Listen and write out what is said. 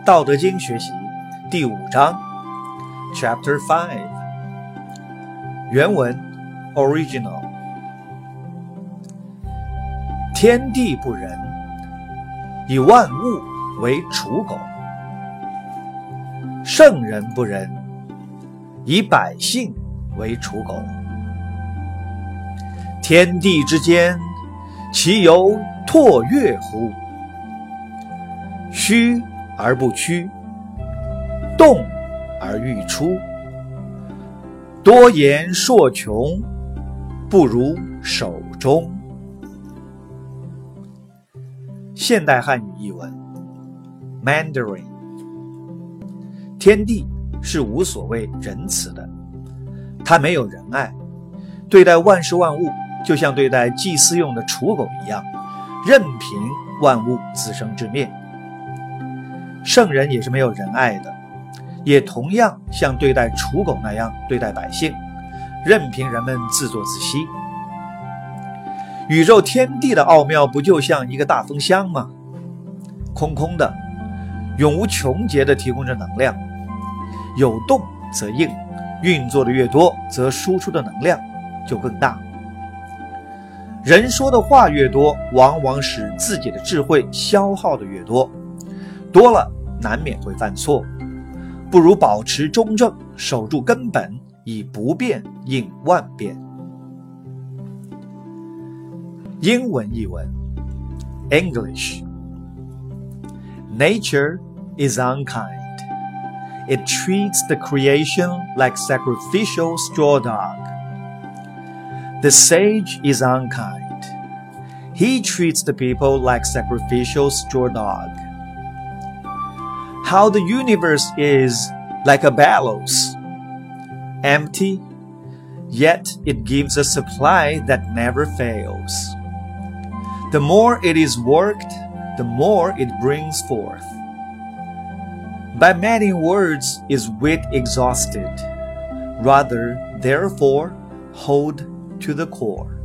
《道德经》学习第五章，Chapter Five。原文 Original。天地不仁，以万物为刍狗；圣人不仁，以百姓为刍狗。天地之间，其犹唾跃乎？虚而不屈，动而欲出。多言数穷，不如守中。现代汉语译文：Mandarin。天地是无所谓仁慈的，他没有仁爱，对待万事万物，就像对待祭祀用的刍狗一样，任凭万物自生自灭。圣人也是没有仁爱的，也同样像对待刍狗那样对待百姓，任凭人们自作自息。宇宙天地的奥妙不就像一个大风箱吗？空空的，永无穷竭的提供着能量。有动则应，运作的越多，则输出的能量就更大。人说的话越多，往往使自己的智慧消耗的越多。多了难免会犯错，不如保持中正，守住根本，以不变应万变。英文译文：English。Nature is unkind. It treats the creation like sacrificial straw dog. The sage is unkind. He treats the people like sacrificial straw dog how the universe is like a bellows, empty, yet it gives a supply that never fails. The more it is worked, the more it brings forth. By many words is wit exhausted. Rather, therefore, hold to the core.